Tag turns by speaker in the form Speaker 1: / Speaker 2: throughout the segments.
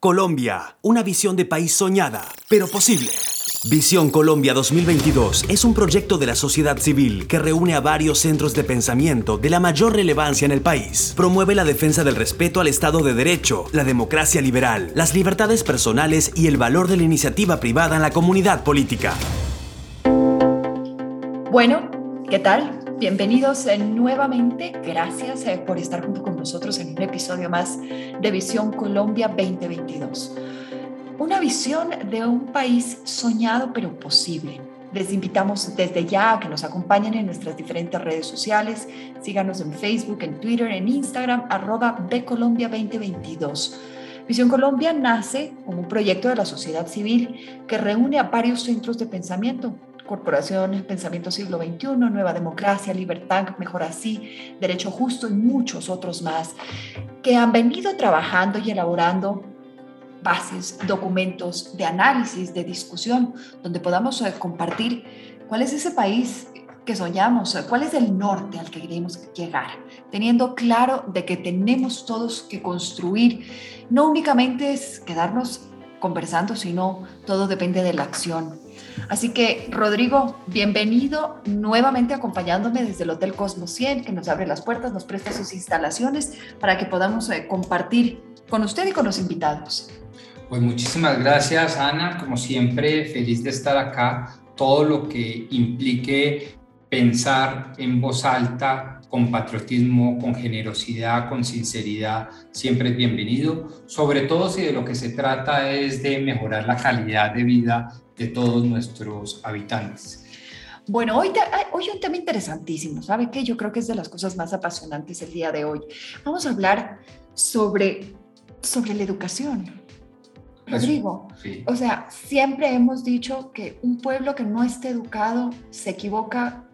Speaker 1: Colombia, una visión de país soñada, pero posible. Visión Colombia 2022 es un proyecto de la sociedad civil que reúne a varios centros de pensamiento de la mayor relevancia en el país. Promueve la defensa del respeto al Estado de Derecho, la democracia liberal, las libertades personales y el valor de la iniciativa privada en la comunidad política.
Speaker 2: Bueno, ¿qué tal? Bienvenidos eh, nuevamente. Gracias eh, por estar junto con nosotros en un episodio más de Visión Colombia 2022. Una visión de un país soñado pero posible. Les invitamos desde ya a que nos acompañen en nuestras diferentes redes sociales. Síganos en Facebook, en Twitter, en Instagram, arroba Colombia 2022. Visión Colombia nace como un proyecto de la sociedad civil que reúne a varios centros de pensamiento Corporaciones, Pensamiento Siglo XXI, Nueva Democracia, Libertad, Mejor Así, Derecho Justo y muchos otros más, que han venido trabajando y elaborando bases, documentos de análisis, de discusión, donde podamos eh, compartir cuál es ese país que soñamos, cuál es el norte al que queremos llegar, teniendo claro de que tenemos todos que construir, no únicamente es quedarnos conversando, sino todo depende de la acción. Así que, Rodrigo, bienvenido nuevamente acompañándome desde el Hotel Cosmos 100, que nos abre las puertas, nos presta sus instalaciones para que podamos eh, compartir con usted y con los invitados.
Speaker 3: Pues muchísimas gracias, Ana. Como siempre, feliz de estar acá. Todo lo que implique pensar en voz alta, con patriotismo, con generosidad, con sinceridad, siempre es bienvenido, sobre todo si de lo que se trata es de mejorar la calidad de vida de todos nuestros habitantes.
Speaker 2: Bueno, hoy, hoy un tema interesantísimo, ¿sabe qué? Yo creo que es de las cosas más apasionantes el día de hoy. Vamos a hablar sobre, sobre la educación. Rodrigo, o sea, siempre hemos dicho que un pueblo que no esté educado se equivoca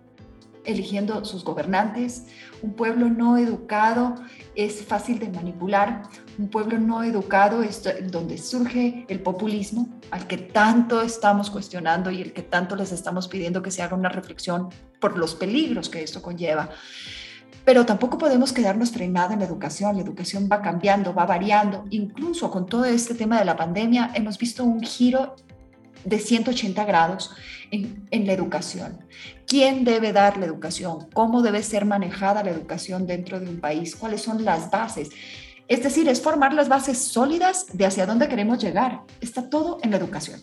Speaker 2: eligiendo sus gobernantes. Un pueblo no educado es fácil de manipular. Un pueblo no educado es donde surge el populismo, al que tanto estamos cuestionando y el que tanto les estamos pidiendo que se haga una reflexión por los peligros que esto conlleva. Pero tampoco podemos quedarnos frenados en la educación. La educación va cambiando, va variando. Incluso con todo este tema de la pandemia, hemos visto un giro de 180 grados en, la educación. ¿Quién debe dar la educación? ¿Cómo debe ser manejada la educación dentro de un país? ¿Cuáles son las bases? Es decir, es formar las bases sólidas de hacia dónde queremos llegar. Está todo en la educación.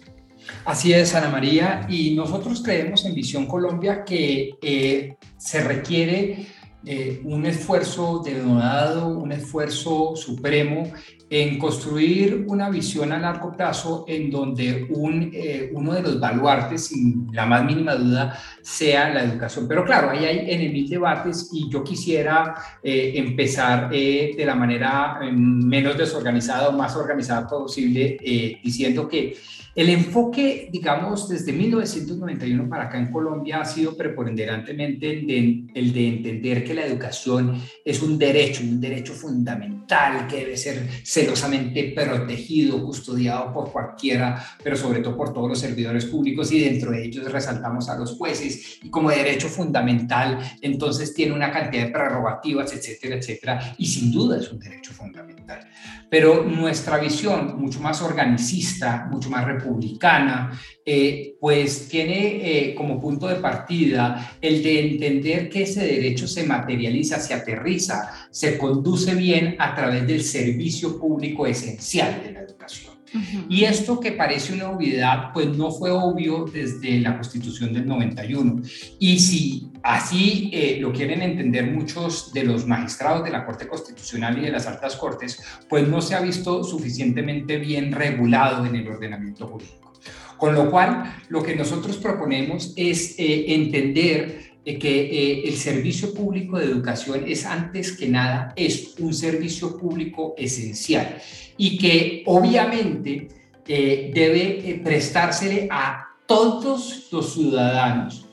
Speaker 3: Así es, Ana María, y nosotros creemos en Visión Colombia que eh, se requiere eh, un esfuerzo denodado, un esfuerzo supremo en construir una visión a largo plazo en donde un, eh, uno de los baluartes, sin la más mínima duda, sea la educación. Pero claro, ahí hay en mil debates y yo quisiera eh, empezar de la manera menos desorganizada o más organizada posible, diciendo que el enfoque, digamos, desde 1991 para acá en Colombia ha sido preponderantemente el de, el de, entender que la educación es un derecho, un derecho fundamental que debe ser celosamente protegido, custodiado por cualquiera, pero sobre todo por todos los servidores públicos y dentro de ellos resaltamos a los jueces y como derecho fundamental, entonces tiene una cantidad de prerrogativas, etcétera, etcétera, y sin duda es un derecho fundamental. Pero nuestra visión, mucho más organicista, mucho más republicana, eh, pues tiene eh, como punto de partida el de entender que ese derecho se materializa, se aterriza, se conduce bien a través del servicio público esencial de la educación. Y esto que parece una obviedad, pues no fue obvio desde la Constitución del 91. Y si así eh, lo quieren entender muchos de los magistrados de la Corte Constitucional y de las altas cortes, pues no se ha visto suficientemente bien regulado en el ordenamiento jurídico. Con lo cual, lo que nosotros proponemos es eh, entender eh, que el servicio público de educación es antes que nada, es un servicio público esencial y que obviamente eh, debe eh, prestársele a todos los ciudadanos,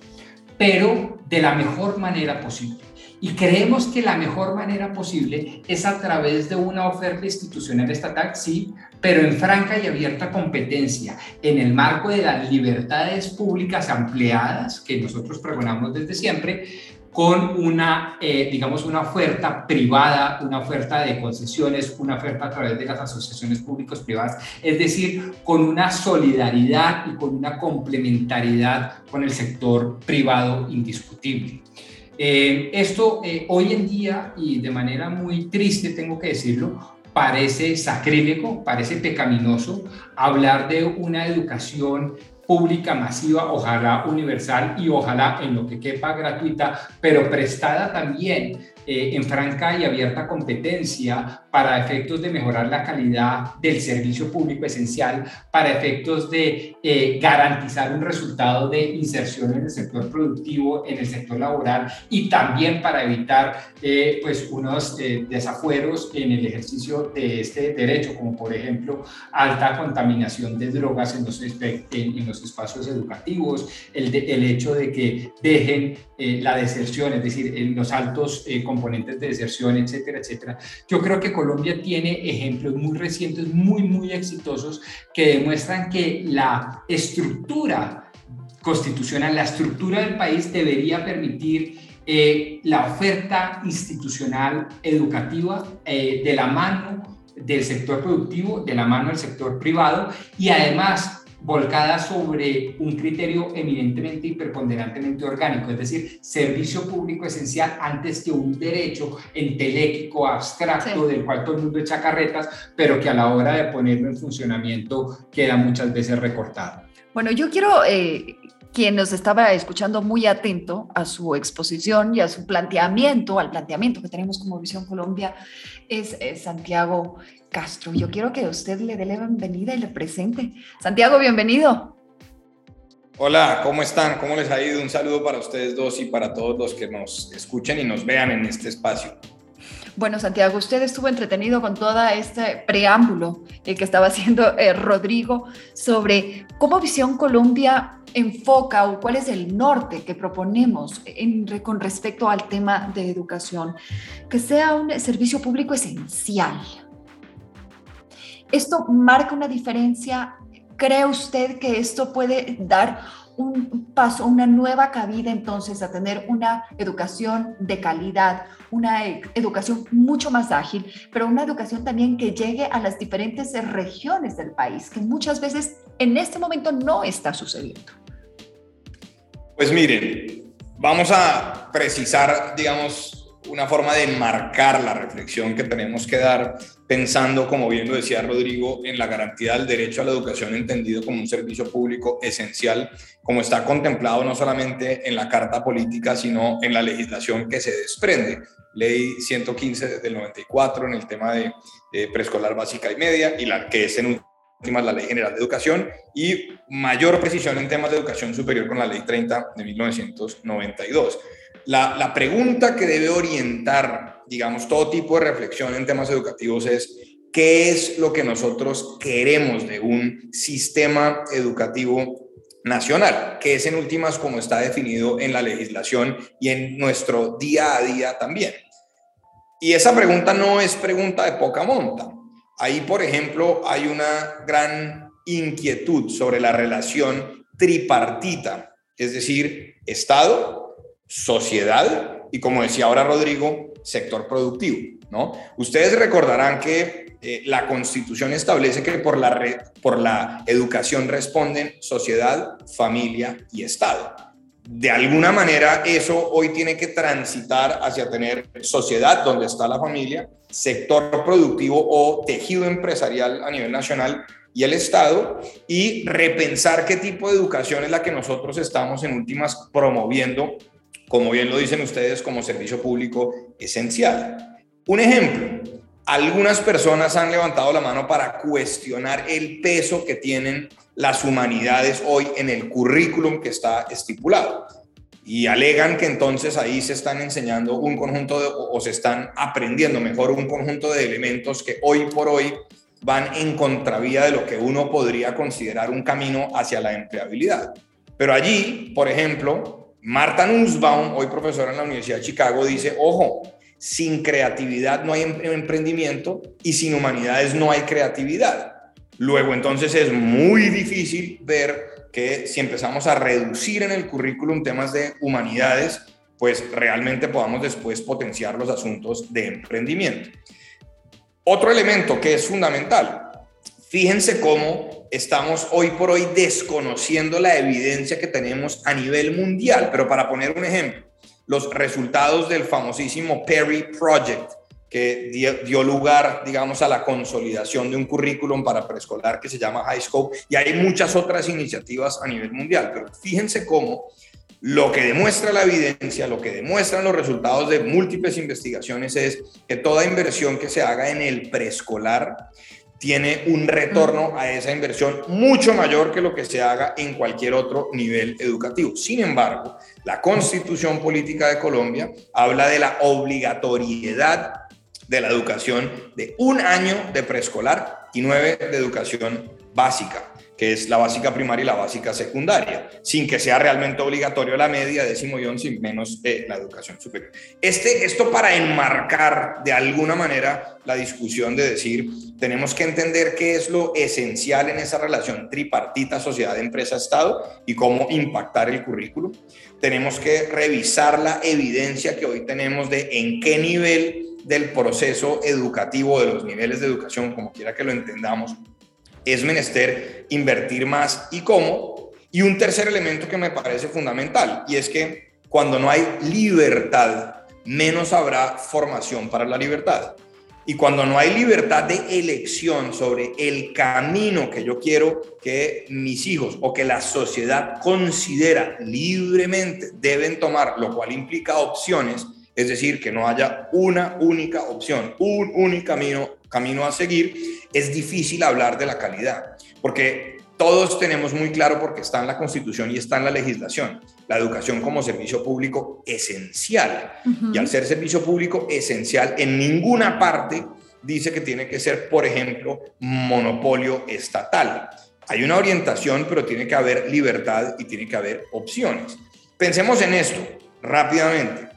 Speaker 3: pero de la mejor manera posible. Y creemos que la mejor manera posible es a través de una oferta institucional estatal, sí, pero en franca y abierta competencia, en el marco de las libertades públicas ampliadas que nosotros pregonamos desde siempre, con una, eh, digamos, una oferta privada, una oferta de concesiones, una oferta a través de las asociaciones públicas privadas, es decir, con una solidaridad y con una complementariedad con el sector privado indiscutible. Eh, esto eh, hoy en día, y de manera muy triste tengo que decirlo, parece sacrílego, parece pecaminoso hablar de una educación pública masiva, ojalá universal y ojalá en lo que quepa gratuita, pero prestada también eh, en franca y abierta competencia para efectos de mejorar la calidad del servicio público esencial, para efectos de eh, garantizar un resultado de inserción en el sector productivo, en el sector laboral y también para evitar eh, pues unos desafueros en el ejercicio de este derecho, como por ejemplo alta contaminación de drogas en los, espacios educativos, el hecho de que dejen la deserción, es decir, en los altos componentes de deserción, etcétera, etcétera. Yo creo que Colombia tiene ejemplos muy recientes, muy, muy exitosos, que demuestran que la estructura constitucional, la estructura del país debería permitir eh, la oferta institucional educativa eh, de la mano del sector productivo, de la mano del sector privado y además volcada sobre un criterio eminentemente y preponderantemente orgánico, es decir, servicio público esencial antes que un derecho entelequico, abstracto, del cual todo el mundo echa carretas, pero que a la hora de ponerlo en funcionamiento queda muchas veces recortado.
Speaker 2: Bueno, yo quiero eh, quien nos estaba escuchando muy atento a su exposición y a su planteamiento, al planteamiento que tenemos como Visión Colombia, es, Santiago Castro. Yo quiero que usted le dé la bienvenida y le presente. Santiago, bienvenido.
Speaker 4: Hola, ¿cómo están? ¿Cómo les ha ido? Un saludo para ustedes dos y para todos los que nos escuchen y nos vean en este espacio.
Speaker 2: Bueno, Santiago, usted estuvo entretenido con todo este preámbulo el que estaba haciendo eh, Rodrigo sobre cómo Visión Colombia enfoca o cuál es el norte que proponemos con respecto al tema de educación, que sea un servicio público esencial. ¿Esto marca una diferencia? ¿Cree usted que esto puede dar un paso, una nueva cabida entonces a tener una educación de calidad, una e, educación mucho más ágil, pero una educación también que llegue a las diferentes regiones del país, que muchas veces en este momento no está sucediendo.
Speaker 4: Pues miren, vamos a precisar, digamos, una forma de enmarcar la reflexión que tenemos que dar pensando, como bien lo decía Rodrigo, en la garantía del derecho a la educación entendido como un servicio público esencial, como está contemplado no solamente en la Carta Política, sino en la legislación que se desprende. Ley 115 del 94 en el tema de preescolar básica y media y la que es en últimas la Ley General de Educación y mayor precisión en temas de educación superior con la Ley 30 de 1992 la, pregunta que debe orientar, digamos, todo tipo de reflexión en temas educativos es, ¿qué es lo que nosotros queremos de un sistema educativo nacional, que es en últimas como está definido en la legislación y en nuestro día a día también. Y esa pregunta no es pregunta de poca monta. Ahí, por ejemplo, hay una gran inquietud sobre la relación tripartita, es decir, Estado, sociedad y, como decía ahora Rodrigo, sector productivo. ¿no? Ustedes recordarán que eh, la Constitución establece que por la, por la educación responden sociedad, familia y Estado. De alguna manera eso hoy tiene que transitar hacia tener sociedad donde está la familia, sector productivo o tejido empresarial a nivel nacional y el Estado y repensar qué tipo de educación es la que nosotros estamos en últimas promoviendo como bien lo dicen ustedes, como servicio público esencial. Un ejemplo, algunas personas han levantado la mano para cuestionar el peso que tienen las humanidades hoy en el currículum que está estipulado. Y alegan que entonces ahí se están enseñando un conjunto o se están aprendiendo mejor un conjunto de elementos que hoy por hoy van en contravía de lo que uno podría considerar un camino hacia la empleabilidad. Pero allí, por ejemplo, Marta Nussbaum, hoy profesora en la Universidad de Chicago, dice, ojo, sin creatividad no hay em-, emprendimiento y sin humanidades no hay creatividad. Luego entonces es muy difícil ver que si empezamos a reducir en el currículum temas de humanidades, pues realmente podamos después potenciar los asuntos de emprendimiento. Otro elemento que es fundamental, fíjense cómo estamos hoy por hoy desconociendo la evidencia que tenemos a nivel mundial, pero para poner un ejemplo, los resultados del famosísimo Perry Project, que dio, lugar, digamos, a la consolidación de un currículum para preescolar que se llama High Scope, y hay muchas otras iniciativas a nivel mundial, pero fíjense cómo lo que demuestra la evidencia, lo que demuestran los resultados de múltiples investigaciones es que toda inversión que se haga en el preescolar tiene un retorno a esa inversión mucho mayor que lo que se haga en cualquier otro nivel educativo. Sin embargo, la constitución política de Colombia habla de la obligatoriedad de la educación de un año de preescolar y nueve de educación básica que es la básica primaria y la básica secundaria, sin que sea realmente obligatorio la media, décimo y once, menos eh, la educación superior. Este, esto para enmarcar de alguna manera la discusión de decir, tenemos que entender qué es lo esencial en esa relación tripartita sociedad, empresa, Estado y cómo impactar el currículo. Tenemos que revisar la evidencia que hoy tenemos de en qué nivel del proceso educativo, de los niveles de educación, como quiera que lo entendamos, es menester invertir más y cómo. Y un tercer elemento que me parece fundamental, y es que cuando no hay libertad, menos habrá formación para la libertad. Y cuando no hay libertad de elección sobre el camino que yo quiero que mis hijos o que la sociedad considera libremente deben tomar, lo cual implica opciones, es decir, que no haya una única opción, un único camino, camino a seguir, es difícil hablar de la calidad, porque todos tenemos muy claro, porque está en la Constitución y está en la legislación, la educación como servicio público esencial. Y al ser servicio público esencial, en ninguna parte dice que tiene que ser, por ejemplo, monopolio estatal. Hay una orientación, pero tiene que haber libertad y tiene que haber opciones. Pensemos en esto rápidamente.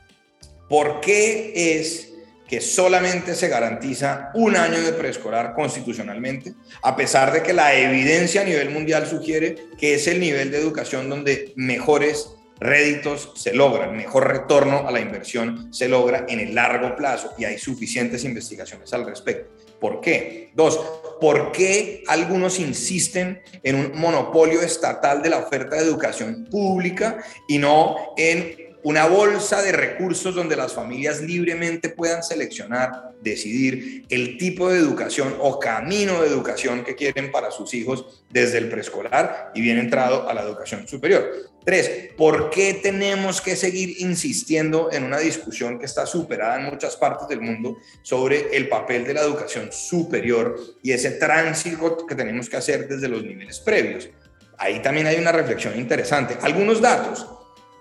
Speaker 4: ¿Por qué es que solamente se garantiza un año de preescolar constitucionalmente, a pesar de que la evidencia a nivel mundial sugiere que es el nivel de educación donde mejores réditos se logran, mejor retorno a la inversión se logra en el largo plazo y hay suficientes investigaciones al respecto. ¿Por qué? Dos, ¿por qué algunos insisten en un monopolio estatal de la oferta de educación pública y no en una bolsa de recursos donde las familias libremente puedan seleccionar, decidir el tipo de educación o camino de educación que quieren para sus hijos desde el preescolar y bien entrado a la educación superior. Tres, ¿por qué tenemos que seguir insistiendo en una discusión que está superada en muchas partes del mundo sobre el papel de la educación superior y ese tránsito que tenemos que hacer desde los niveles previos? Ahí también hay una reflexión interesante. Algunos datos.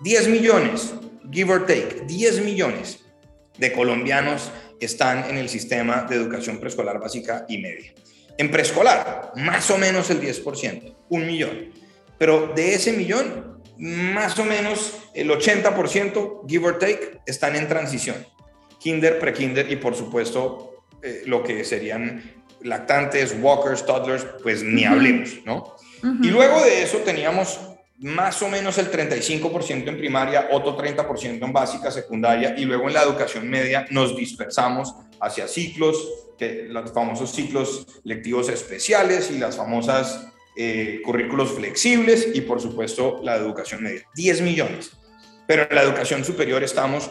Speaker 4: 10 millones, give or take, 10 millones de colombianos están en el sistema de educación preescolar básica y media. En preescolar, más o menos el 10%, un millón. Pero de ese millón, más o menos el 80%, give or take, están en transición. Kinder, prekinder y por supuesto eh, lo que serían lactantes, walkers, toddlers, pues ni hablemos, ¿no? Y luego de eso teníamos más o menos el 35% en primaria, otro 30% en básica, secundaria y luego en la educación media nos dispersamos hacia ciclos, los famosos ciclos lectivos especiales y las famosas eh, currículos flexibles y por supuesto la educación media. 10 millones. Pero en la educación superior estamos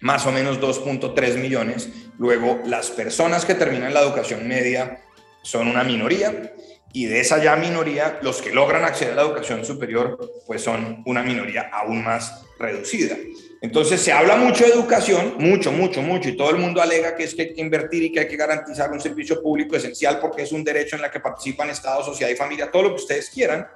Speaker 4: más o menos 2.3 millones. Luego las personas que terminan la educación media son una minoría y de esa ya minoría, los que logran acceder a la educación superior, pues son una minoría aún más reducida. Entonces se habla mucho de educación, mucho, mucho, mucho, y todo el mundo alega que es que hay que invertir y que hay que garantizar un servicio público esencial porque es un derecho en la que participan Estado, sociedad y familia, todo lo que ustedes quieran,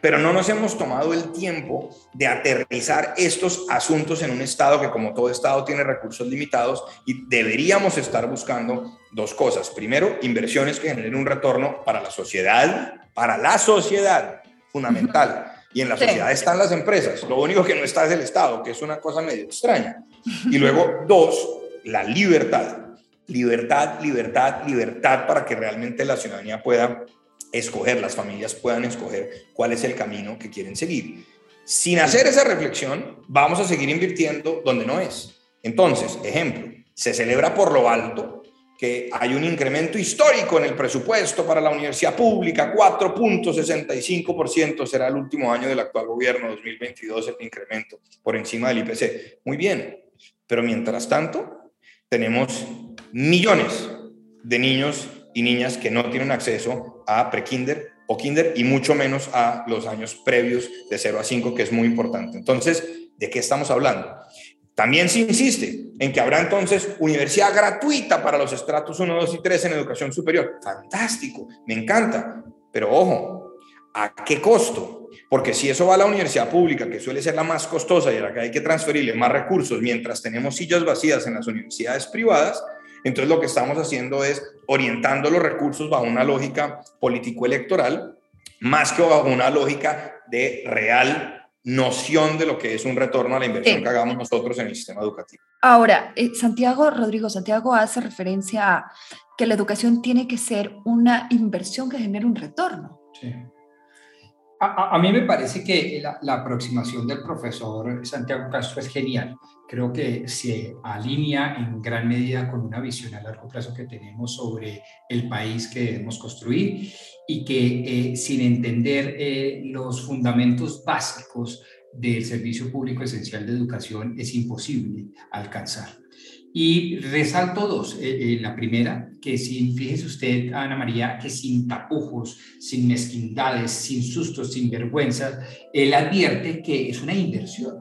Speaker 4: pero no nos hemos tomado el tiempo de aterrizar estos asuntos en un Estado que como todo Estado tiene recursos limitados y deberíamos estar buscando dos cosas. Primero, inversiones que generen un retorno para la sociedad, para la sociedad, fundamental y en la sociedad están las empresas. Lo único que no está es el Estado, que es una cosa medio extraña. Y luego, dos, la libertad. Libertad, libertad, libertad para que realmente la ciudadanía pueda escoger, las familias puedan escoger cuál es el camino que quieren seguir. Sin hacer esa reflexión, vamos a seguir invirtiendo donde no es. Entonces, ejemplo, se celebra por lo alto que hay un incremento histórico en el presupuesto para la universidad pública, 4.65% será el último año del actual gobierno, 2022, el incremento por encima del IPC. Muy bien, pero mientras tanto, tenemos millones de niños y niñas que no tienen acceso a prekinder o kinder y mucho menos a los años previos de 0 a 5, que es muy importante. Entonces, ¿de qué estamos hablando? También se insiste en que habrá entonces universidad gratuita para los estratos 1, 2 y 3 en educación superior. Fantástico, me encanta. Pero ojo, ¿a qué costo? Porque si eso va a la universidad pública, que suele ser la más costosa y a la que hay que transferirle más recursos mientras tenemos sillas vacías en las universidades privadas, entonces lo que estamos haciendo es orientando los recursos bajo una lógica político-electoral más que bajo una lógica de real noción de lo que es un retorno a la inversión que hagamos nosotros en el sistema educativo.
Speaker 2: Ahora, eh, Santiago, Rodrigo, Santiago hace referencia a que la educación tiene que ser una inversión que genere un retorno. Sí.
Speaker 3: A, mí me parece que la, la, aproximación del profesor Santiago Castro es genial. Creo que se alinea en gran medida con una visión a largo plazo que tenemos sobre el país que debemos construir y que eh, sin entender eh, los fundamentos básicos del servicio público esencial de educación es imposible alcanzar. Y resalto dos. Eh, la primera, que sin, fíjese usted, Ana María, que sin tapujos, sin mezquindades, sin sustos, sin vergüenzas, él advierte que es una inversión.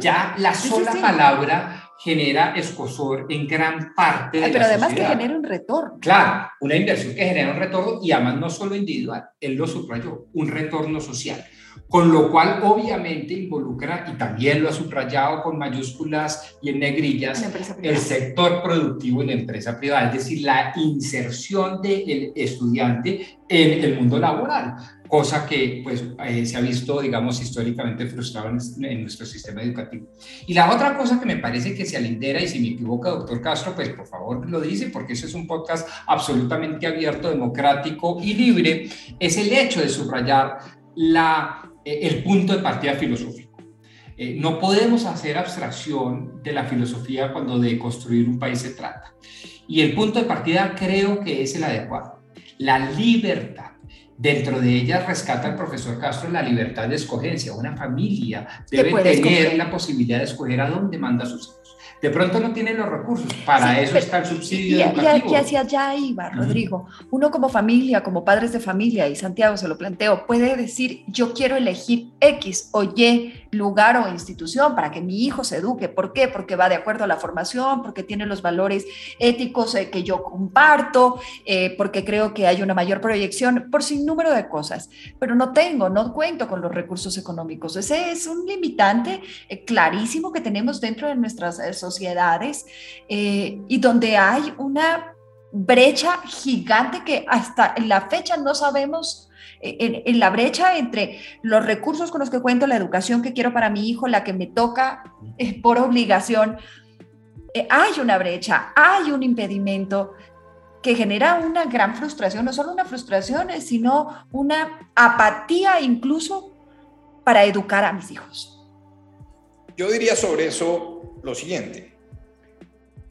Speaker 3: Ya la sola palabra genera escosor en gran parte de
Speaker 2: Pero además que genera un retorno.
Speaker 3: Claro, una inversión que genera un retorno y además no solo individual, él lo subrayó, un retorno social. Con lo cual obviamente involucra, y también lo ha subrayado con mayúsculas y en negrillas, el sector productivo y la empresa privada, es decir, la inserción del estudiante en el mundo laboral cosa que pues, eh, se ha visto, digamos, históricamente frustrado en, nuestro sistema educativo. Y la otra cosa que me parece que se alindera, y si me equivoca, doctor Castro, pues por favor lo dice, porque ese es un podcast absolutamente abierto, democrático y libre, es el hecho de subrayar la, eh, el punto de partida filosófico. Eh, no podemos hacer abstracción de la filosofía cuando de construir un país se trata. Y el punto de partida creo que es el adecuado. La libertad Dentro de ellas rescata el profesor Castro la libertad de escogencia. Una familia debe tener la posibilidad de escoger a dónde manda a sus hijos. De pronto no tienen los recursos, para eso está el subsidio. Y,
Speaker 2: educativo. y, hacia allá iba, Rodrigo. Uno como familia, como padres de familia, y Santiago se lo planteo, puede decir, yo quiero elegir X o Y lugar o institución para que mi hijo se eduque. ¿Por qué? Porque va de acuerdo a la formación, porque tiene los valores éticos eh, que yo comparto, eh, porque creo que hay una mayor proyección, por sin número de cosas. Pero no tengo, no cuento con los recursos económicos. Ese es un limitante eh, clarísimo que tenemos dentro de nuestras sociedades y donde hay una brecha gigante que hasta la fecha no sabemos en, la brecha entre los recursos con los que cuento, la educación que quiero para mi hijo, la que me toca eh, por obligación, eh, hay una brecha, hay un impedimento que genera una gran frustración, no solo una frustración, eh, sino una apatía incluso para educar a mis hijos.
Speaker 4: Yo diría sobre eso lo siguiente.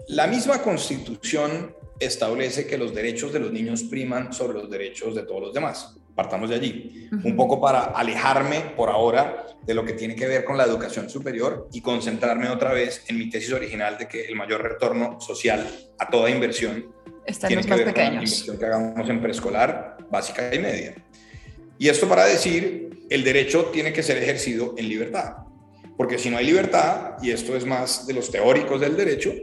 Speaker 4: La misma constitución establece que los derechos de los niños priman sobre los derechos de todos los demás. Partamos de allí. Un poco para alejarme por ahora de lo que tiene que ver con la educación superior y concentrarme otra vez en mi tesis original de que el mayor retorno social a toda inversión
Speaker 2: Está tiene que ver pequeños. con la
Speaker 4: inversión que hagamos en preescolar, básica y media. Y esto para decir, el derecho tiene que ser ejercido en libertad. Porque si no hay libertad, y esto es más de los teóricos del derecho,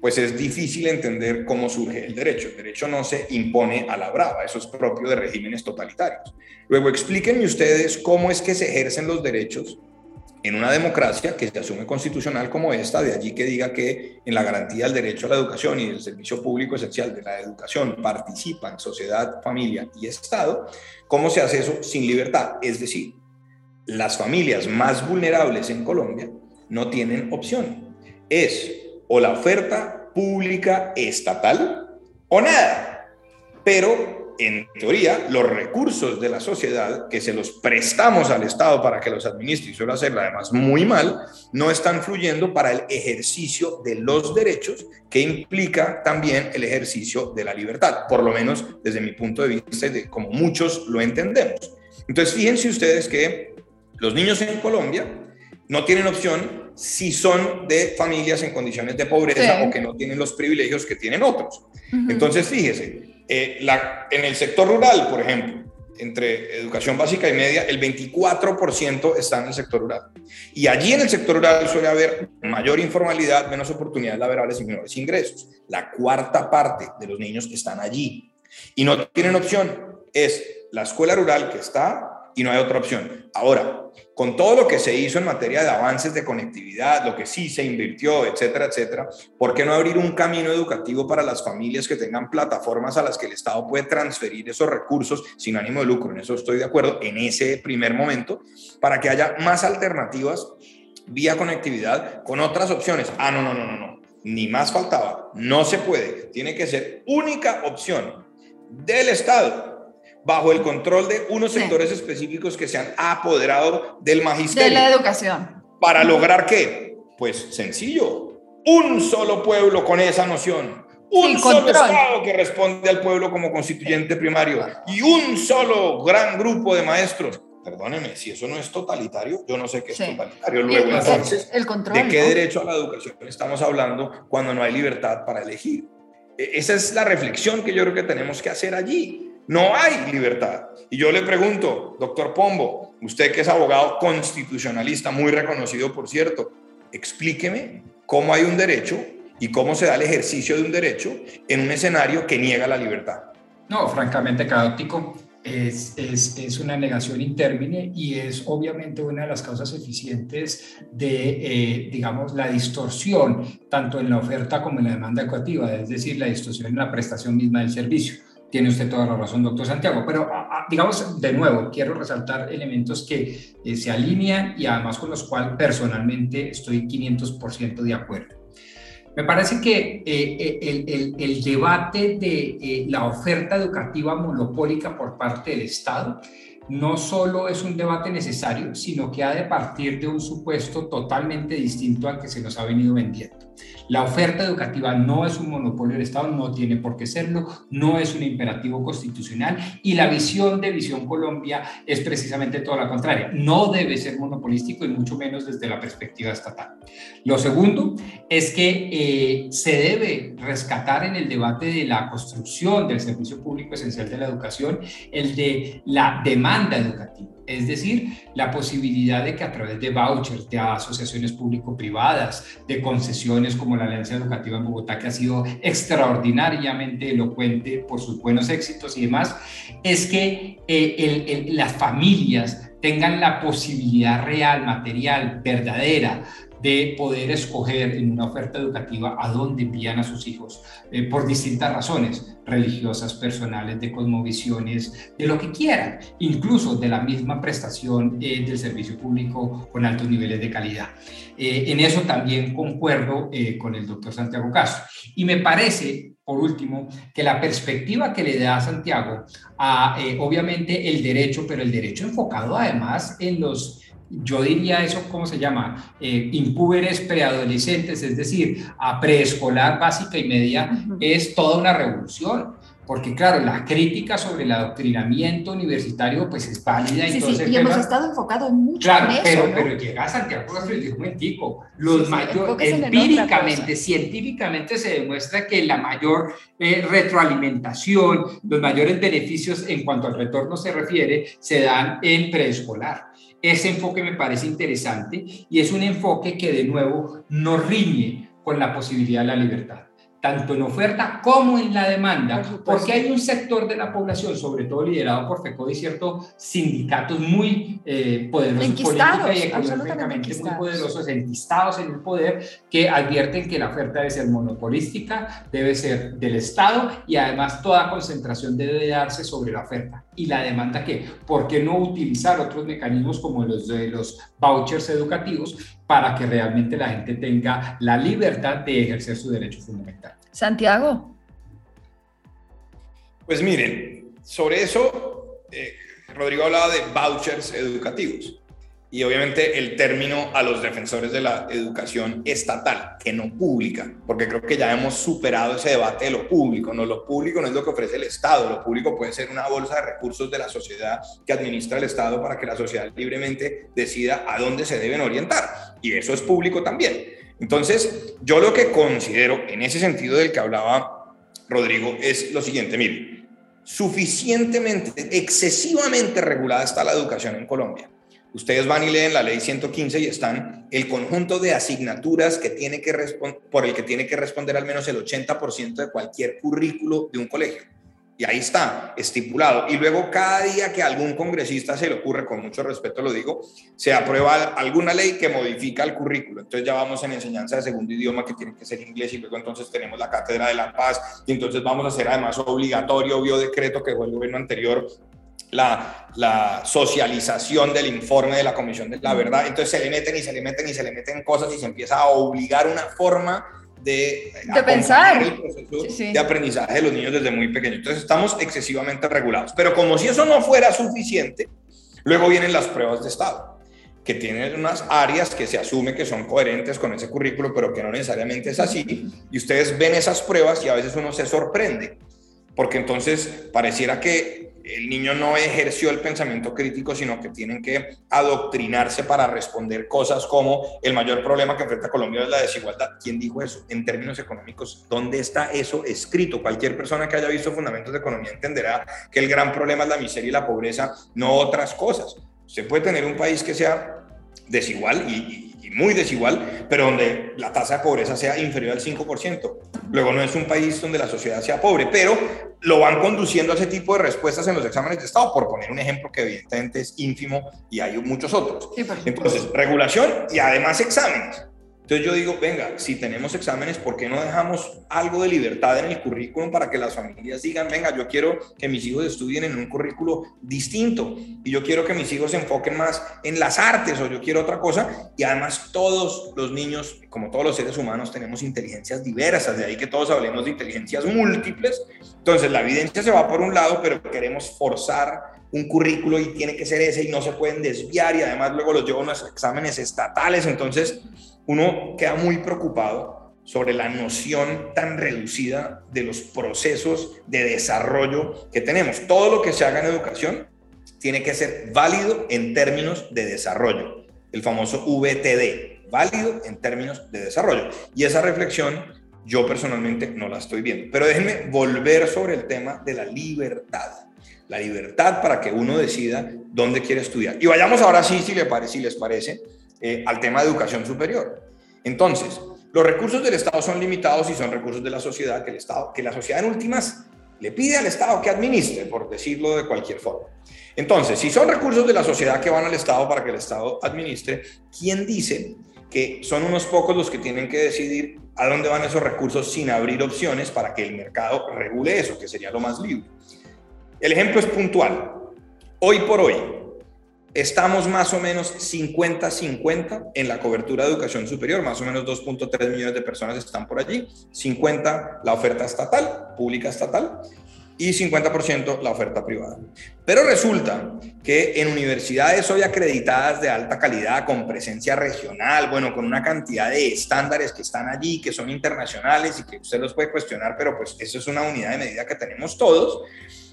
Speaker 4: pues es difícil entender cómo surge el derecho. El derecho no se impone a la brava, eso es propio de regímenes totalitarios. Luego explíquenme ustedes cómo es que se ejercen los derechos en una democracia que se asume constitucional como esta, de allí que diga que en la garantía del derecho a la educación y del servicio público esencial de la educación participan sociedad, familia y Estado, ¿cómo se hace eso sin libertad? Es decir, las familias más vulnerables en Colombia no tienen opción. Es o la oferta pública estatal o nada. Pero en teoría, los recursos de la sociedad que se los prestamos al Estado para que los administre y suele hacerlo además muy mal, no están fluyendo para el ejercicio de los derechos que implica también el ejercicio de la libertad, por lo menos desde mi punto de vista, de como muchos lo entendemos. Entonces, fíjense ustedes que los niños en Colombia no tienen opción si son de familias en condiciones de pobreza o que no tienen los privilegios que tienen otros. Entonces, fíjese, eh, la, en el sector rural, por ejemplo, entre educación básica y media, el 24% está en el sector rural. Y allí en el sector rural suele haber mayor informalidad, menos oportunidades laborales y menores ingresos. La cuarta parte de los niños están allí y no tienen opción. Es la escuela rural que está y no hay otra opción. Ahora, con todo lo que se hizo en materia de avances de conectividad, lo que sí se invirtió, etcétera, etcétera, ¿por qué no abrir un camino educativo para las familias que tengan plataformas a las que el Estado puede transferir esos recursos sin ánimo de lucro? En eso estoy de acuerdo en ese primer momento, para que haya más alternativas vía conectividad con otras opciones. Ah, no, no, no, no, no. Ni más faltaba. No se puede. Tiene que ser única opción del Estado bajo el control de unos sectores específicos que se han apoderado del magisterio.
Speaker 2: De la educación.
Speaker 4: ¿Para lograr qué? Pues sencillo, un solo pueblo con esa noción, un solo Estado que responde al pueblo como constituyente primario y un solo gran grupo de maestros. Perdóneme, si eso no es totalitario, yo no sé qué es totalitario. Luego, entonces, el control, ¿de qué derecho a la educación estamos hablando cuando no hay libertad para elegir? E, esa es la reflexión que yo creo que tenemos que hacer allí. No hay libertad. Y yo le pregunto, doctor Pombo, usted que es abogado constitucionalista, muy reconocido por cierto, explíqueme cómo hay un derecho y cómo se da el ejercicio de un derecho en un escenario que niega la libertad.
Speaker 3: No, francamente caótico. Es, es, es, una negación intermine y es obviamente una de las causas eficientes de, eh, digamos, la distorsión tanto en la oferta como en la demanda ecuativa, es decir, la distorsión en la prestación misma del servicio. Tiene usted toda la razón, doctor Santiago, pero digamos de nuevo, quiero resaltar elementos que eh, se alinean y además con los cuales personalmente estoy 500% de acuerdo. Me parece que eh, eh, el, el, el, debate de la oferta educativa monopólica por parte del Estado no solo es un debate necesario, sino que ha de partir de un supuesto totalmente distinto al que se nos ha venido vendiendo. La oferta educativa no es un monopolio del Estado, no tiene por qué serlo, no es un imperativo constitucional y la visión de Visión Colombia es precisamente toda la contraria. No debe ser monopolístico y mucho menos desde la perspectiva estatal. Lo segundo es que eh, se debe rescatar en el debate de la construcción del servicio público esencial de la educación el de la demanda educativa es decir, la posibilidad de que a través de vouchers, de asociaciones público-privadas, de concesiones como la Alianza Educativa en Bogotá, que ha sido extraordinariamente elocuente por sus buenos éxitos y demás, es que eh, las familias tengan la posibilidad real, material, verdadera, de poder escoger en una oferta educativa a dónde envían a sus hijos eh, por distintas razones, religiosas, personales, de cosmovisiones, de lo que quieran, incluso de la misma prestación eh, del servicio público con altos niveles de calidad. Eh, en eso también concuerdo con el doctor Santiago Castro. Y me parece, por último, que la perspectiva que le da a Santiago a, obviamente, el derecho, pero el derecho enfocado además en los yo diría eso, ¿cómo se llama? Eh, impúberes preadolescentes, es decir, a preescolar básica y media, es toda una revolución. Porque claro, la crítica sobre el adoctrinamiento universitario pues es válida.
Speaker 2: Sí, sí, y hemos estado enfocados mucho
Speaker 3: claro,
Speaker 2: en eso,
Speaker 3: pero, pero llega a Santiago y dice un momentico, los mayores, empíricamente, científicamente se demuestra que la mayor eh, retroalimentación, los mayores beneficios en cuanto al retorno se refiere, se dan en preescolar. Ese enfoque me parece interesante y es un enfoque que de nuevo no riñe con la posibilidad de la libertad tanto en oferta como en la demanda, porque hay un sector de la población, sobre todo liderado por FECODE y ciertos sindicatos muy eh, poderosos política y económicamente muy poderosos, enquistados en el poder, que advierten que la oferta debe ser monopolística, debe ser del Estado y además toda concentración debe darse sobre la oferta. ¿Y la demanda qué? ¿Por qué no utilizar otros mecanismos como los de los vouchers educativos para que realmente la gente tenga la libertad de ejercer su derecho fundamental?
Speaker 2: Santiago.
Speaker 4: Pues miren, sobre eso, eh, Rodrigo hablaba de vouchers educativos y obviamente el término a los defensores de la educación estatal, que no pública, porque creo que ya hemos superado ese debate de lo público, no lo público no es lo que ofrece el Estado, lo público puede ser una bolsa de recursos de la sociedad que administra el Estado para que la sociedad libremente decida a dónde se deben orientar, y eso es público también. Entonces, yo lo que considero en ese sentido del que hablaba Rodrigo es lo siguiente, mire, suficientemente, excesivamente regulada está la educación en Colombia Ustedes van y leen la ley 115 y están el conjunto de asignaturas que tiene que por el que tiene que responder al menos el 80% de cualquier currículo de un colegio. Y ahí está, estipulado. Y luego cada día que algún congresista se le ocurre, con mucho respeto lo digo, se aprueba alguna ley que modifica el currículo. Entonces ya vamos en enseñanza de segundo idioma que tiene que ser inglés y luego entonces tenemos la Cátedra de la Paz y entonces vamos a hacer además obligatorio, obvio decreto que fue el gobierno anterior, la, socialización del informe de la Comisión de la Verdad. Entonces se le meten y se le meten y se le meten cosas y se empieza a obligar una forma de,
Speaker 2: de pensar
Speaker 4: el proceso de aprendizaje de los niños desde muy pequeños. Entonces estamos excesivamente regulados. Pero como si eso no fuera suficiente, luego vienen las pruebas de Estado que tienen unas áreas que se asume que son coherentes con ese currículo, pero que no necesariamente es así. Y ustedes ven esas pruebas y a veces uno se sorprende, porque entonces pareciera que el niño no ejerció el pensamiento crítico, sino que tienen que adoctrinarse para responder cosas como el mayor problema que enfrenta Colombia es la desigualdad. ¿Quién dijo eso? En términos económicos, ¿dónde está eso escrito? Cualquier persona que haya visto fundamentos de economía entenderá que el gran problema es la miseria y la pobreza, no otras cosas. Se puede tener un país que sea desigual y, muy desigual, pero donde la tasa de pobreza sea inferior al 5%. Luego no es un país donde la sociedad sea pobre, pero lo van conduciendo a ese tipo de respuestas en los exámenes de Estado, por poner un ejemplo que evidentemente es ínfimo y hay muchos otros. Entonces, regulación y además exámenes. Entonces yo digo, venga, si tenemos exámenes, ¿por qué no dejamos algo de libertad en el currículum para que las familias digan, venga, yo quiero que mis hijos estudien en un currículo distinto y yo quiero que mis hijos se enfoquen más en las artes o yo quiero otra cosa? Y además todos los niños, como todos los seres humanos, tenemos inteligencias diversas, de ahí que todos hablemos de inteligencias múltiples. Entonces la evidencia se va por un lado, pero queremos forzar un currículo y tiene que ser ese y no se pueden desviar y además luego los llevo a unos exámenes estatales. Entonces uno queda muy preocupado sobre la noción tan reducida de los procesos de desarrollo que tenemos. Todo lo que se haga en educación tiene que ser válido en términos de desarrollo, el famoso VTD, válido en términos de desarrollo. Y esa reflexión yo personalmente no la estoy viendo. Pero déjenme volver sobre el tema de la libertad. La libertad para que uno decida dónde quiere estudiar. Y vayamos ahora sí, si, si les parece, eh, al tema de educación superior. Entonces, los recursos del Estado son limitados y son recursos de la sociedad que el Estado, que la sociedad en últimas le pide al Estado que administre, por decirlo de cualquier forma. Entonces, si son recursos de la sociedad que van al Estado para que el Estado administre, ¿quién dice que son unos pocos los que tienen que decidir a dónde van esos recursos sin abrir opciones para que el mercado regule eso, que sería lo más libre? El ejemplo es puntual. Hoy por hoy, Estamos más o menos 50-50 en la cobertura de educación superior, más o menos 2.3 millones de personas están por allí, 50 la oferta estatal, pública estatal, y 50% la oferta privada. Pero resulta que en universidades hoy acreditadas de alta calidad, con presencia regional, bueno, con una cantidad de estándares que están allí, que son internacionales y que usted los puede cuestionar, pero pues eso es una unidad de medida que tenemos todos,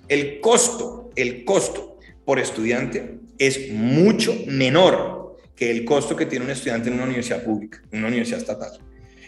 Speaker 4: el costo, el costo por estudiante es mucho menor que el costo que tiene un estudiante en una universidad pública, en una universidad estatal.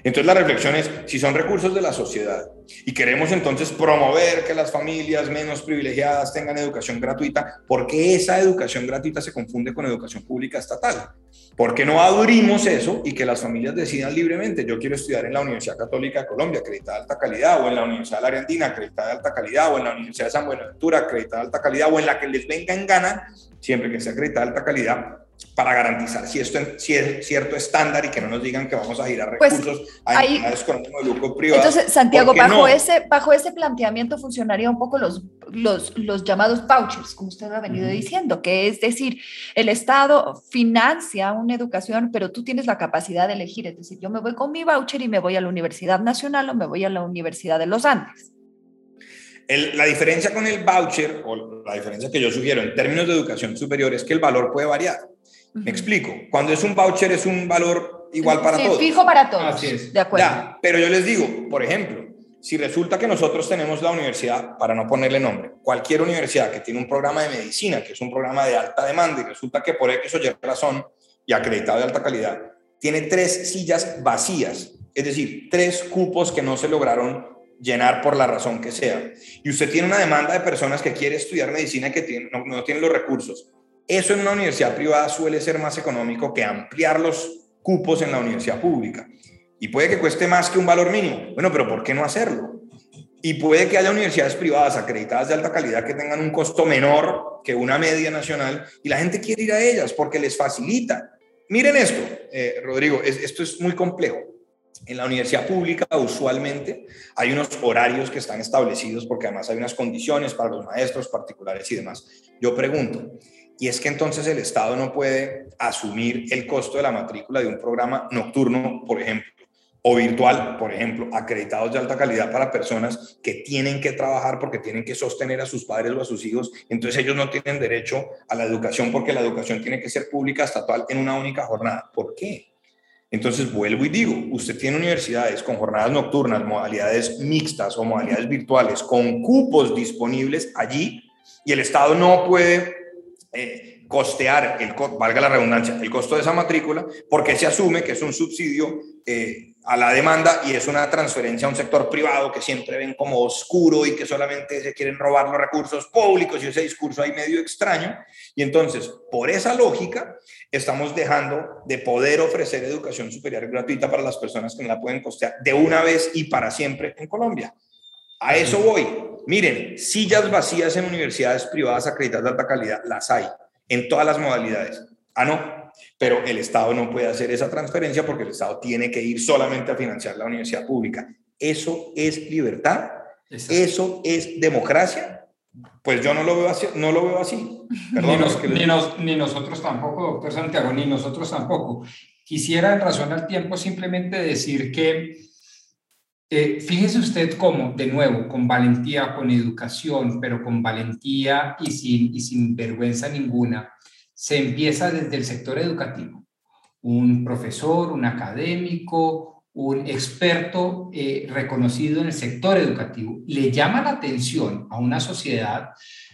Speaker 4: Entonces la reflexión es, si son recursos de la sociedad y queremos entonces promover que las familias menos privilegiadas tengan educación gratuita, ¿por qué esa educación gratuita se confunde con educación pública estatal? ¿Por qué no abrimos eso y que las familias decidan libremente? Yo quiero estudiar en la Universidad Católica de Colombia, acreditada de alta calidad, o en la Universidad de la Argentina, acreditada de alta calidad, o en la Universidad de San Buenaventura, acreditada de alta calidad, o en la que les venga en gana, siempre que sea acreditada de alta calidad, para garantizar si esto si es cierto estándar y que no nos digan que vamos a girar
Speaker 2: pues,
Speaker 4: recursos a entidades con de lucro privado.
Speaker 2: Entonces, Santiago, bajo, ese, bajo ese planteamiento funcionaría un poco los, los, los llamados vouchers, como usted ha venido diciendo, que es decir, el Estado financia una educación, pero tú tienes la capacidad de elegir, es decir, yo me voy con mi voucher y me voy a la Universidad Nacional o me voy a la Universidad de los Andes.
Speaker 4: la diferencia con el voucher, o la diferencia que yo sugiero en términos de educación superior, es que el valor puede variar. Me explico. Cuando es un voucher es un valor igual para todos.
Speaker 2: Fijo para todos. Así es. De acuerdo.
Speaker 4: pero yo les digo, por ejemplo, si resulta que nosotros tenemos la universidad, para no ponerle nombre, cualquier universidad que tiene un programa de medicina, que es un programa de alta demanda, y resulta que por X o Y razón, y acreditado de alta calidad, tiene tres sillas vacías, es decir, tres cupos que no se lograron llenar por la razón que sea. Y usted tiene una demanda de personas que quiere estudiar medicina y que no, no tienen los recursos. Eso en una universidad privada suele ser más económico que ampliar los cupos en la universidad pública. Y puede que cueste más que un valor mínimo. Bueno, pero ¿por qué no hacerlo? Y puede que haya universidades privadas acreditadas de alta calidad que tengan un costo menor que una media nacional y la gente quiere ir a ellas porque les facilita. Miren esto, eh, Rodrigo, esto es muy complejo. En la universidad pública usualmente hay unos horarios que están establecidos porque además hay unas condiciones para los maestros particulares y demás. Yo pregunto, ¿y es que entonces el Estado no puede asumir el costo de la matrícula de un programa nocturno, por ejemplo? o virtual, por ejemplo, acreditados de alta calidad para personas que tienen que trabajar porque tienen que sostener a sus padres o a sus hijos, entonces ellos no tienen derecho a la educación porque la educación tiene que ser pública estatal en una única jornada. ¿Por qué? Entonces vuelvo y digo, usted tiene universidades con jornadas nocturnas, modalidades mixtas o modalidades virtuales, con cupos disponibles allí y el Estado no puede eh, costear, el, valga la redundancia, el costo de esa matrícula porque se asume que es un subsidio eh, a la demanda y es una transferencia a un sector privado que siempre ven como oscuro y que solamente se quieren robar los recursos públicos y ese discurso ahí medio extraño. Y entonces, por esa lógica, estamos dejando de poder ofrecer educación superior gratuita para las personas que no la pueden costear de una vez y para siempre en Colombia. A eso voy. Miren, sillas vacías en universidades privadas acreditadas de alta calidad, las hay en todas las modalidades. Ah, no, pero el Estado no puede hacer esa transferencia porque el Estado tiene que ir solamente a financiar la universidad pública. ¿Eso es libertad? ¿Eso es democracia? Pues yo no lo veo así. No lo veo así.
Speaker 3: ni, ni, nosotros tampoco, doctor Santiago, ni nosotros tampoco. Quisiera en razón al tiempo simplemente decir que eh, fíjese usted cómo, de nuevo, con valentía, con educación, pero con valentía y sin, y sin vergüenza ninguna, se empieza desde el sector educativo. Un profesor, un académico, un experto eh, reconocido en el sector educativo le llama la atención a una sociedad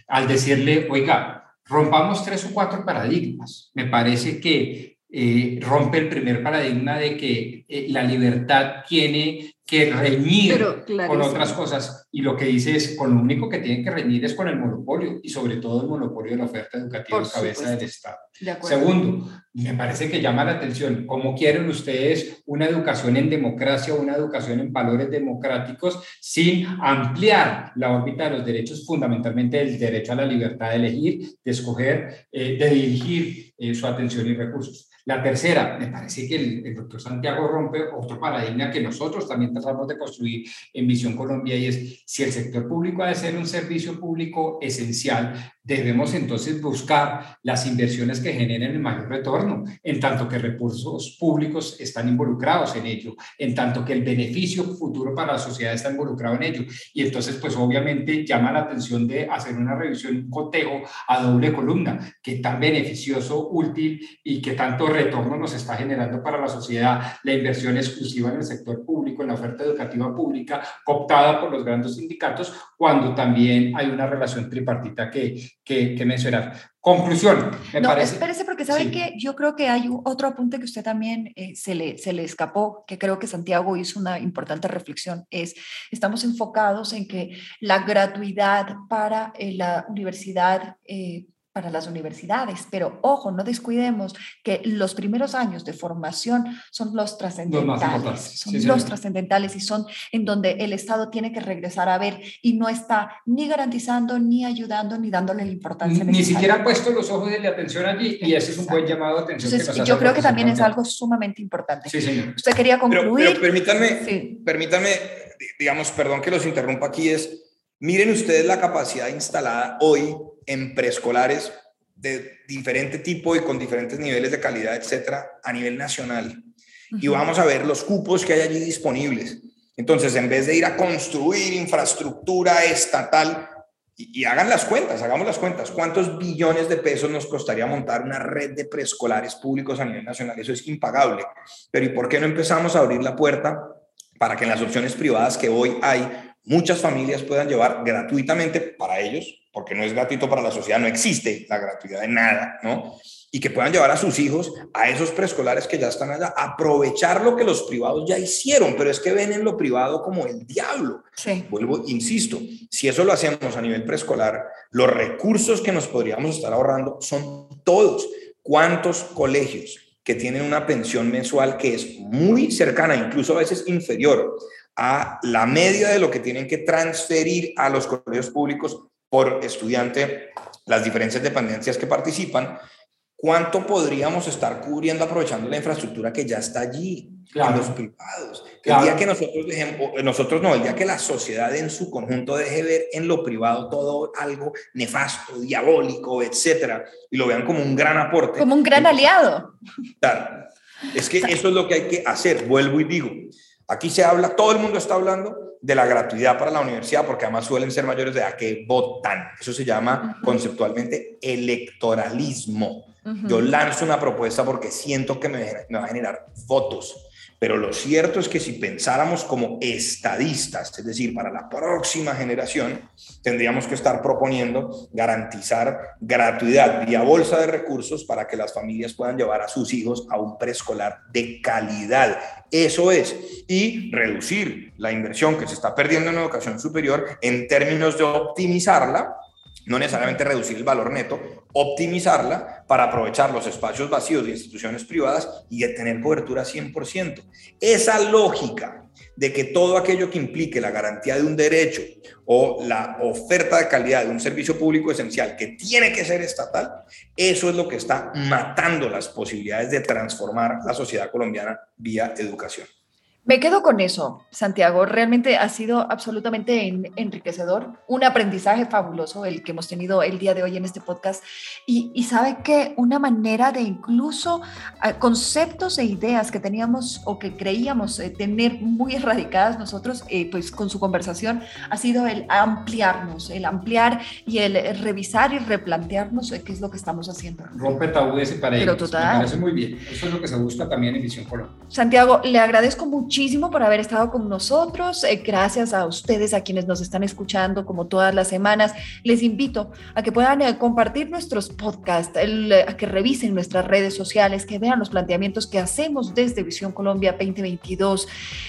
Speaker 3: al decirle, oiga, rompamos tres o cuatro paradigmas. Me parece que eh, rompe el primer paradigma de que la libertad tiene que reñir con otras cosas. Y lo que dice es, con lo único que tienen que reñir es con el monopolio y sobre todo el monopolio de la oferta educativa en cabeza del Estado. Segundo, me parece que llama la atención cómo quieren ustedes una educación en democracia, una educación en valores democráticos sin ampliar la órbita de los derechos, fundamentalmente el derecho a la libertad de elegir, de escoger, eh, de dirigir eh, su atención y recursos. La tercera, me parece que el, doctor Santiago rompe otro paradigma que nosotros también tratamos de construir en Visión Colombia y es si el sector público ha de ser un servicio público esencial, debemos entonces buscar las inversiones que generen el mayor retorno, en tanto que recursos públicos están involucrados en ello, en tanto que el beneficio futuro para la sociedad está involucrado en ello. Y entonces, pues obviamente llama la atención de hacer una revisión, un cotejo a doble columna, que tan beneficioso, útil y que tanto retorno nos está generando para la sociedad la inversión exclusiva en el sector público, en la oferta educativa pública, cooptada por los grandes sindicatos, cuando también hay una relación tripartita que que, mencionar. Conclusión,
Speaker 2: me no, espérese porque sabe que yo creo que hay otro apunte que usted también eh, se, le, se le escapó, que creo que Santiago hizo una importante reflexión, es estamos enfocados en que la gratuidad para eh, la universidad eh, para las universidades, pero ojo, no descuidemos que los primeros años de formación son los trascendentales, son los trascendentales y son en donde el Estado tiene que regresar a ver y no está ni garantizando, ni ayudando, ni dándole la importancia
Speaker 3: ni, Ni siquiera ha puesto los ojos de la atención allí y ese es un buen llamado de atención.
Speaker 2: yo creo que también es algo sumamente importante.
Speaker 3: Sí, señor.
Speaker 2: Usted quería concluir.
Speaker 4: Pero, permítanme, permítanme, digamos, perdón que los interrumpa aquí, es, miren ustedes la capacidad instalada hoy en preescolares de diferente tipo y con diferentes niveles de calidad, etcétera, a nivel nacional. Y vamos a ver los cupos que hay allí disponibles. Entonces, en vez de ir a construir infraestructura estatal, y, hagan las cuentas, hagamos las cuentas, ¿cuántos billones de pesos nos costaría montar una red de preescolares públicos a nivel nacional? Eso es impagable. Pero ¿y por qué no empezamos a abrir la puerta para que en las opciones privadas que hoy hay, muchas familias puedan llevar gratuitamente para ellos, porque no es gratuito para la sociedad, no existe la gratuidad de nada, ¿no? y que puedan llevar a sus hijos a esos preescolares que ya están allá, aprovechar lo que los privados ya hicieron, pero es que ven en lo privado como el diablo. Sí. Vuelvo, insisto, si eso lo hacemos a nivel preescolar, los recursos que nos podríamos estar ahorrando son todos. ¿Cuántos colegios que tienen una pensión mensual que es muy cercana, incluso a veces inferior a la media de lo que tienen que transferir a los colegios públicos por estudiante, las diferentes dependencias que participan, ¿Cuánto podríamos estar cubriendo aprovechando la infraestructura que ya está allí en los privados? El día que nosotros dejemos, nosotros no, el día que la sociedad en su conjunto deje ver en lo privado todo algo nefasto, diabólico, etcétera, y lo vean como un gran aporte.
Speaker 2: Como un gran aliado.
Speaker 4: Claro. Es que eso es lo que hay que hacer. Vuelvo y digo, aquí se habla, todo el mundo está hablando de la gratuidad para la universidad, porque además suelen ser mayores de edad que votan. Eso se llama conceptualmente electoralismo. Yo lanzo una propuesta porque siento que me, va a generar votos. Pero lo cierto es que si pensáramos como estadistas, es decir, para la próxima generación, tendríamos que estar proponiendo garantizar gratuidad vía bolsa de recursos para que las familias puedan llevar a sus hijos a un preescolar de calidad. Eso es. Y reducir la inversión que se está perdiendo en educación superior en términos de optimizarla no necesariamente reducir el valor neto, optimizarla para aprovechar los espacios vacíos de instituciones privadas y tener cobertura 100%. Esa lógica de que todo aquello que implique la garantía de un derecho o la oferta de calidad de un servicio público esencial que tiene que ser estatal, eso es lo que está matando las posibilidades de transformar la sociedad colombiana vía educación.
Speaker 2: Me quedo con eso, Santiago. Realmente ha sido absolutamente enriquecedor, un aprendizaje fabuloso el que hemos tenido el día de hoy en este podcast. Y, sabe que una manera de incluso ah, conceptos e ideas que teníamos o que creíamos eh, tener muy erradicadas nosotros, eh, pues con su conversación ha sido el ampliarnos, el ampliar y el revisar y replantearnos eh, qué es lo que estamos haciendo.
Speaker 3: Rompe tabúes y paredes. Pero total. Me parece muy bien. Eso es lo que se busca también en Visión Colombia.
Speaker 2: Santiago, le agradezco mucho muchísimo por haber estado con nosotros. Eh, gracias a ustedes, a quienes nos están escuchando como todas las semanas. Les invito a que puedan eh, compartir nuestros podcasts, eh, a que revisen nuestras redes sociales, que vean los planteamientos que hacemos desde Visión Colombia 2022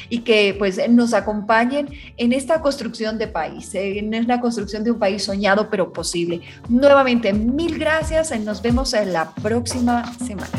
Speaker 2: y que pues nos acompañen en esta construcción de país, en la construcción de un país soñado pero posible. Nuevamente, mil gracias. Nos vemos en la próxima semana.